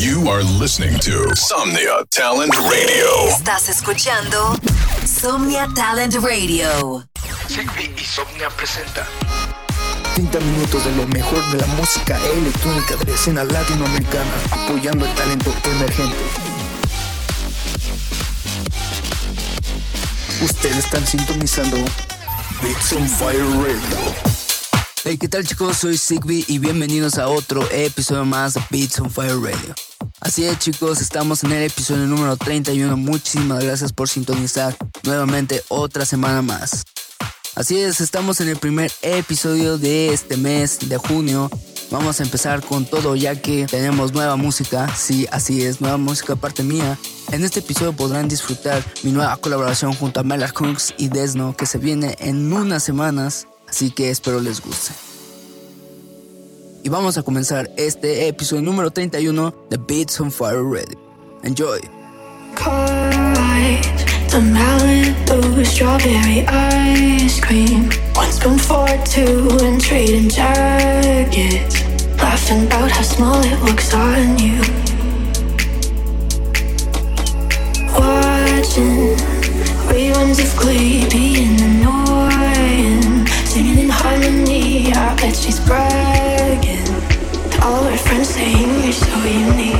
You are listening to Somnia Talent Radio. Estás escuchando Somnia Talent Radio. Sigby y Somnia presenta 30 minutos de lo mejor de la música electrónica de la escena latinoamericana, apoyando el talento emergente. Ustedes están sintonizando Beats on Fire Radio. Hey, ¿qué tal chicos? Soy Sigby y bienvenidos a otro episodio más de Beats on Fire Radio. Así es chicos, estamos en el episodio número 31. Muchísimas gracias por sintonizar nuevamente otra semana más. Así es, estamos en el primer episodio de este mes de junio. Vamos a empezar con todo ya que tenemos nueva música. Sí, así es, nueva música aparte mía. En este episodio podrán disfrutar mi nueva colaboración junto a Mela Kungs y Desno que se viene en unas semanas. Así que espero les guste. Y vamos a comenzar este episodio número 31 de Beats on Fire Radio. Enjoy. The strawberry ice cream. For two and trading jackets. Laughing about how small it looks on you. Watching reruns of Glee being annoying. Singing in harmony, I bet she's bragging. Friends saying you're so unique.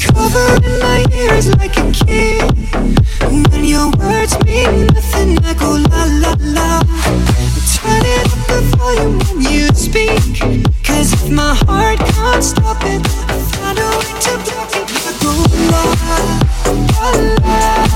Covering my ears like a kid. When your words mean nothing, I go la la la. Turn it up the volume when you speak. Cause if my heart can't stop it, I find a way to block it. I go la la la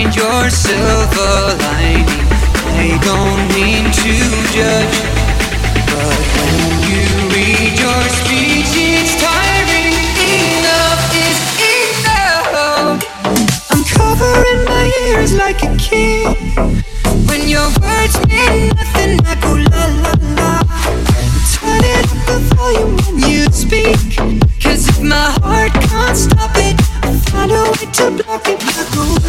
find your silver lining. I don't mean to judge, but when you read your speech, it's tiring. Enough is enough. I'm covering my ears like a kid. When your words mean nothing, I go la la la. Turn it up the volume when you speak. Cause if my heart can't stop it, I'll find a way to block it. I go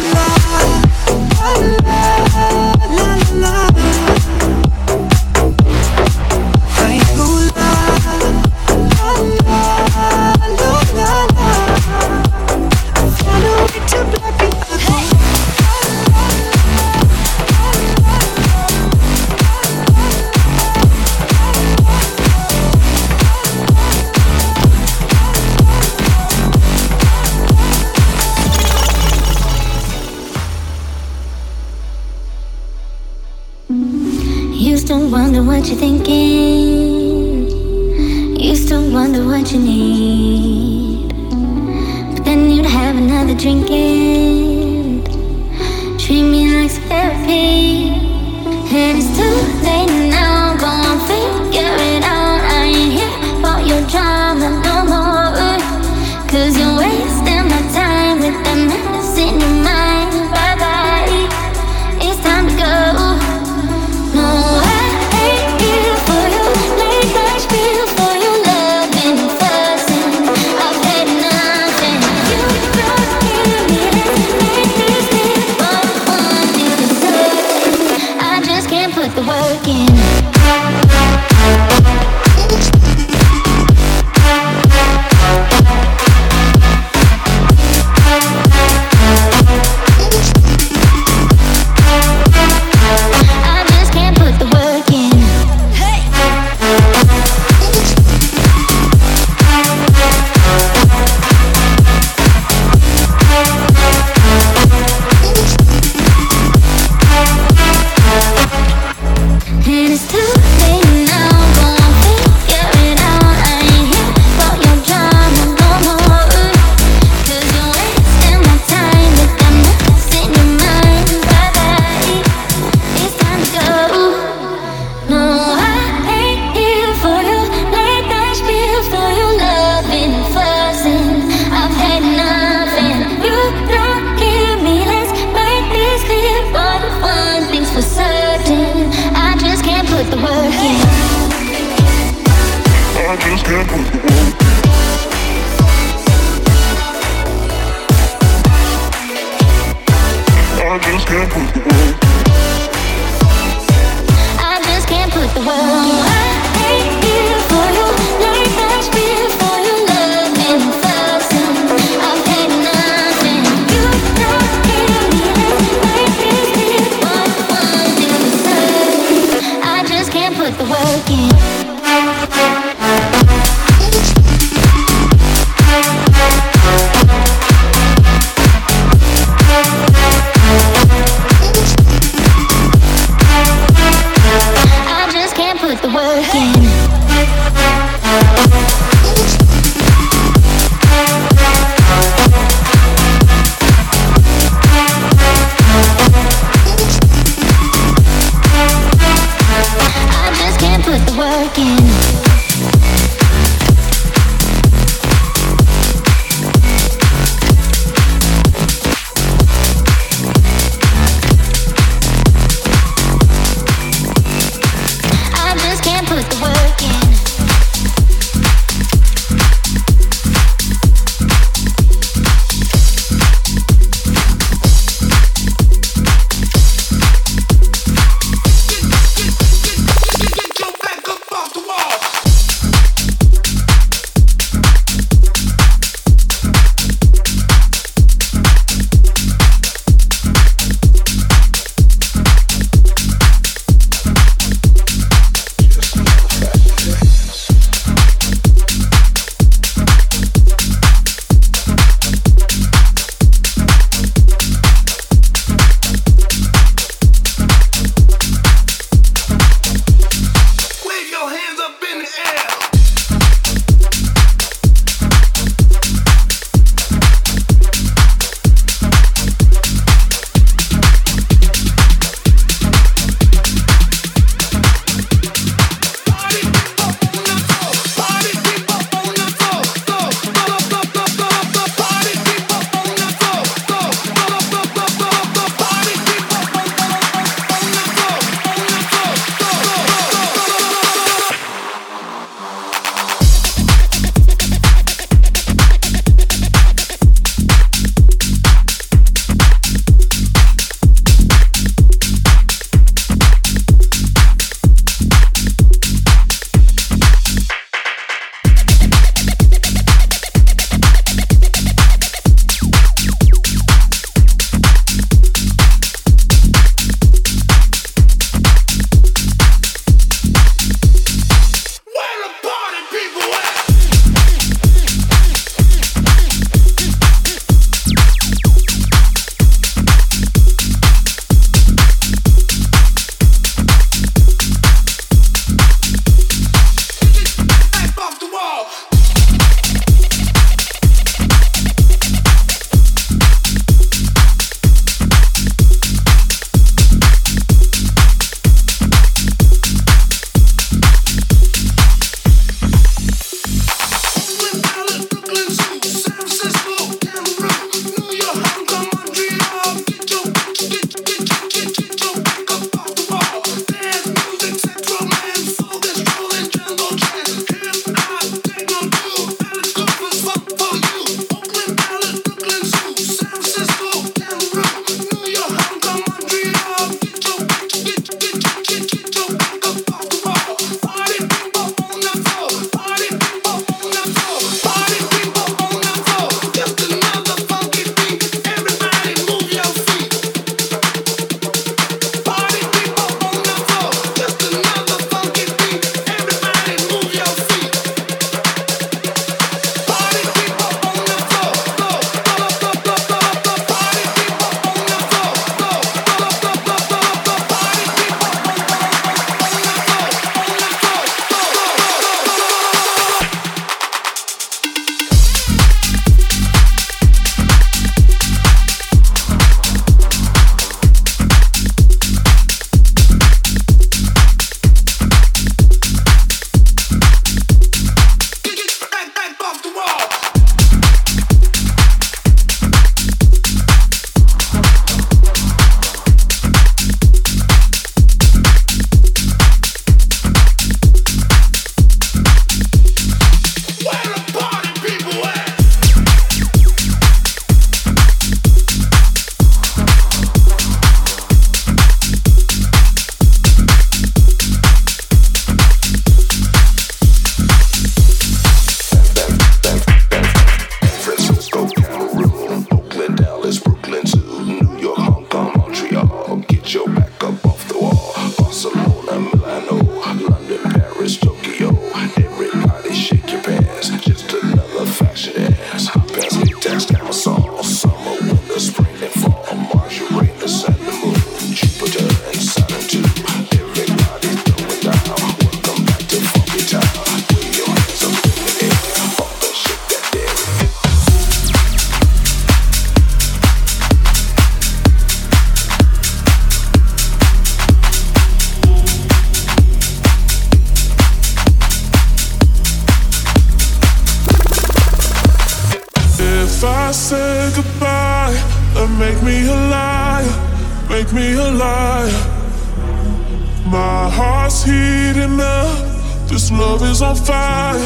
love is on fire.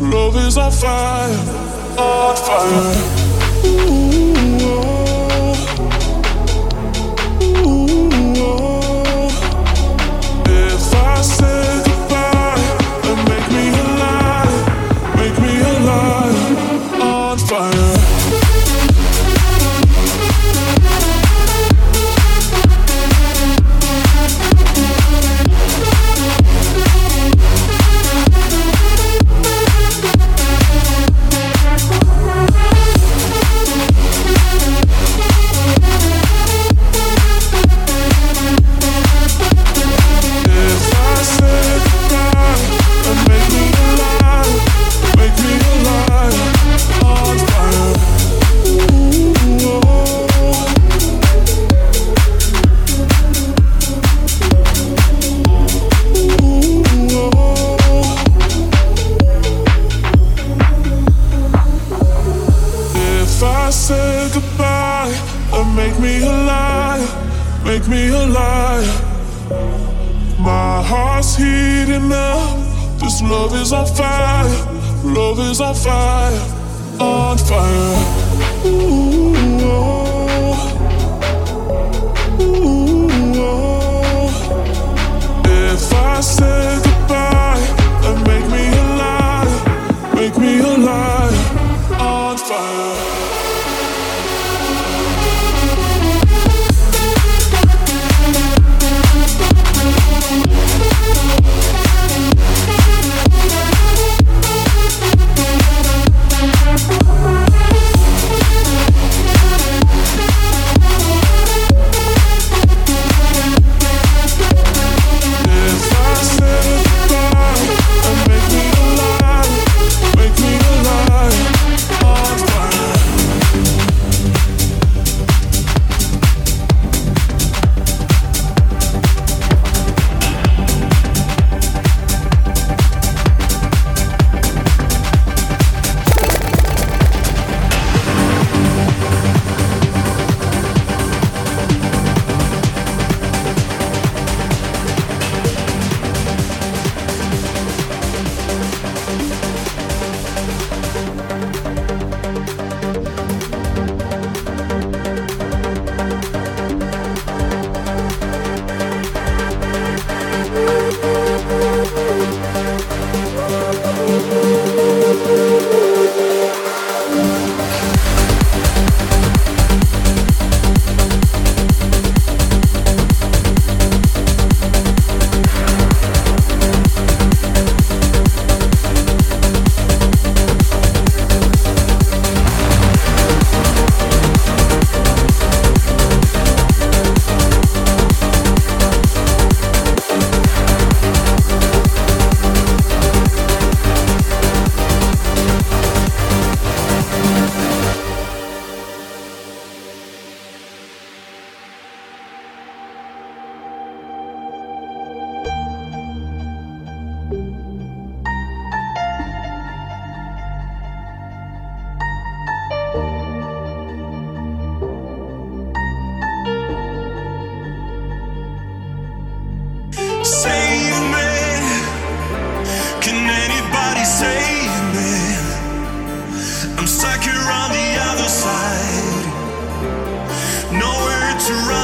Love is on fire. On fire. Ooh, oh. heart's heating up. This love is on fire. Love is on fire. On fire. Ooh, oh. If I say goodbye, then make me alive. Make me alive. On fire. surround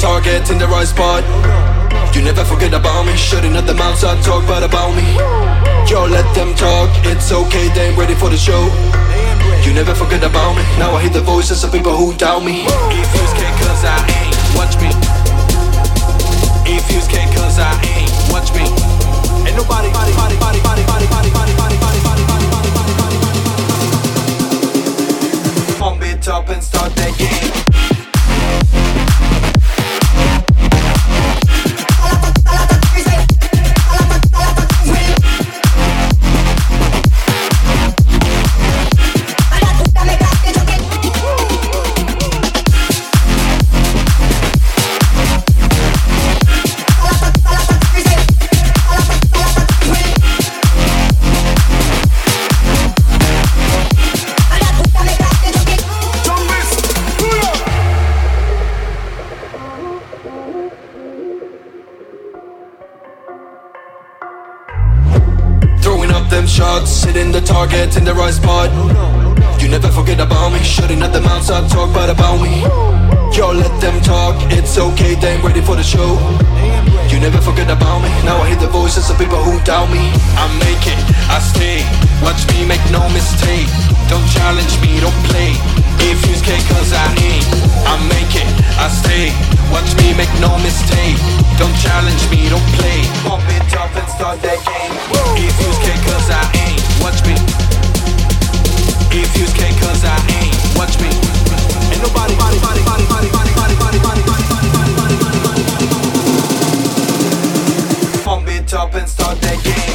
target in the right spot. You never forget about me, shutting up the mouths I talk bad about me. Yo, let them talk, it's okay, they ain't ready for the show. You never forget about me, now I hear the voices of people who doubt me. If you scared cause I ain't, watch me. If you scared cause I ain't, watch me. Ain't nobody, body, body, body, body, body, body, body, body, body, body, body, body, body, body, body, body. Pump it up and start that game. Throwing challenge me, don't play. If you scared cause I ain't, I make it, I stay. Watch me make no mistake. Don't challenge me, don't play. Pump it up and start that game. If you scared cause I ain't, watch me. If you scared cause I ain't, watch me. Ain't nobody, body, body, body, body, body, body, body, body, body, body, body, body, body, body, body, body. Pump it up and start that game.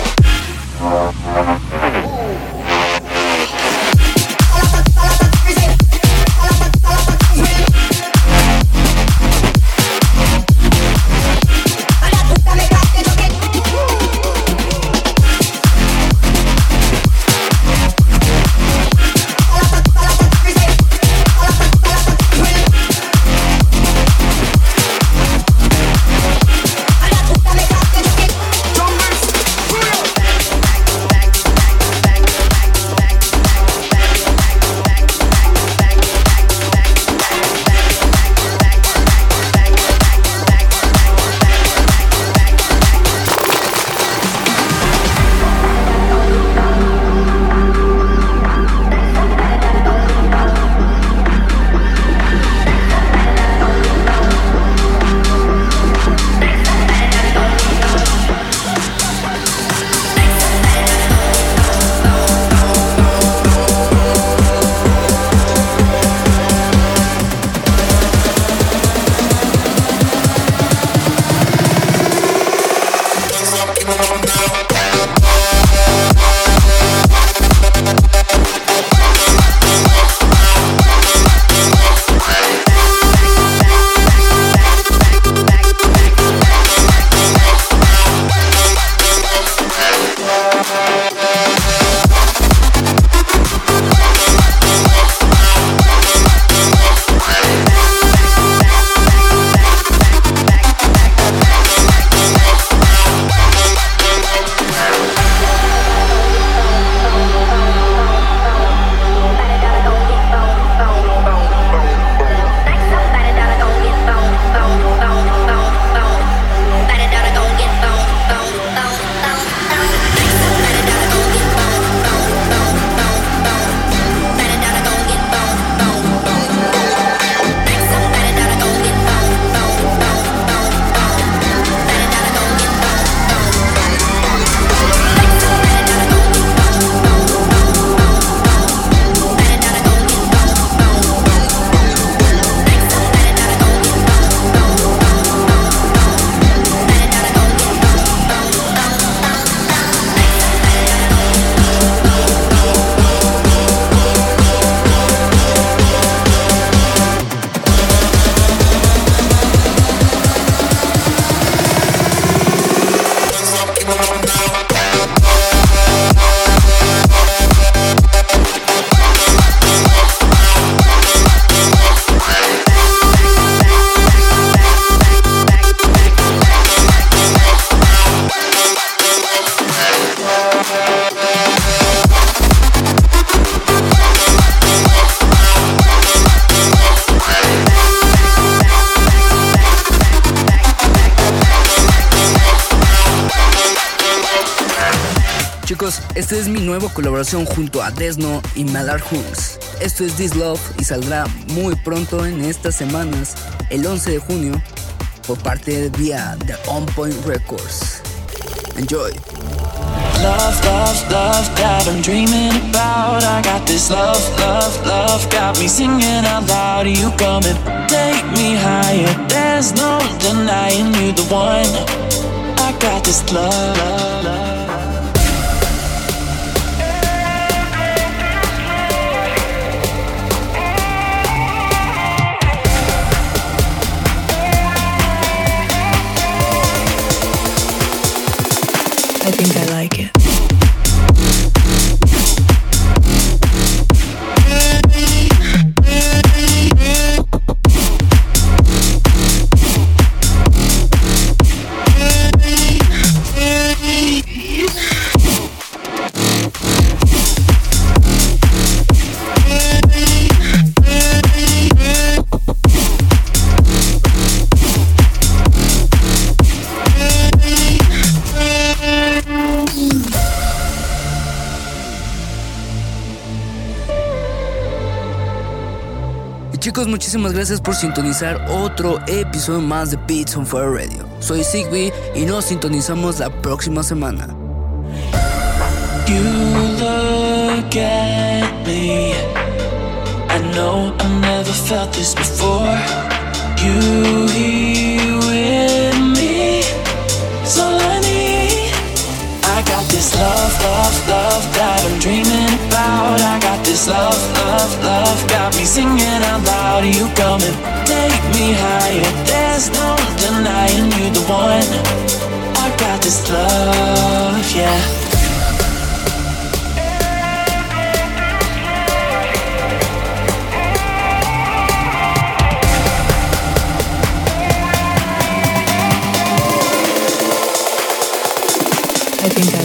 Chicos, esta es mi nueva colaboración junto a Desno y Malar Hulks. Esto es This Love y saldrá muy pronto en estas semanas, el 11 de junio, por parte de vía de On Point Records. Enjoy. Love, love, love that I'm dreaming about. I got this love, love, love. Got me singing out loud. You come and take me higher. There's no denying you the one. I got this love. I think I like it. Muchísimas gracias por sintonizar otro episodio más de Beats on Fire Radio. Soy Sigby y nos sintonizamos la próxima semana. I know never felt this before. You me. Got this love, love, love that dreaming about. I got this love, love, love. Got me singing out loud. You come and take me higher. There's no denying you the one. I got this love, yeah. I think I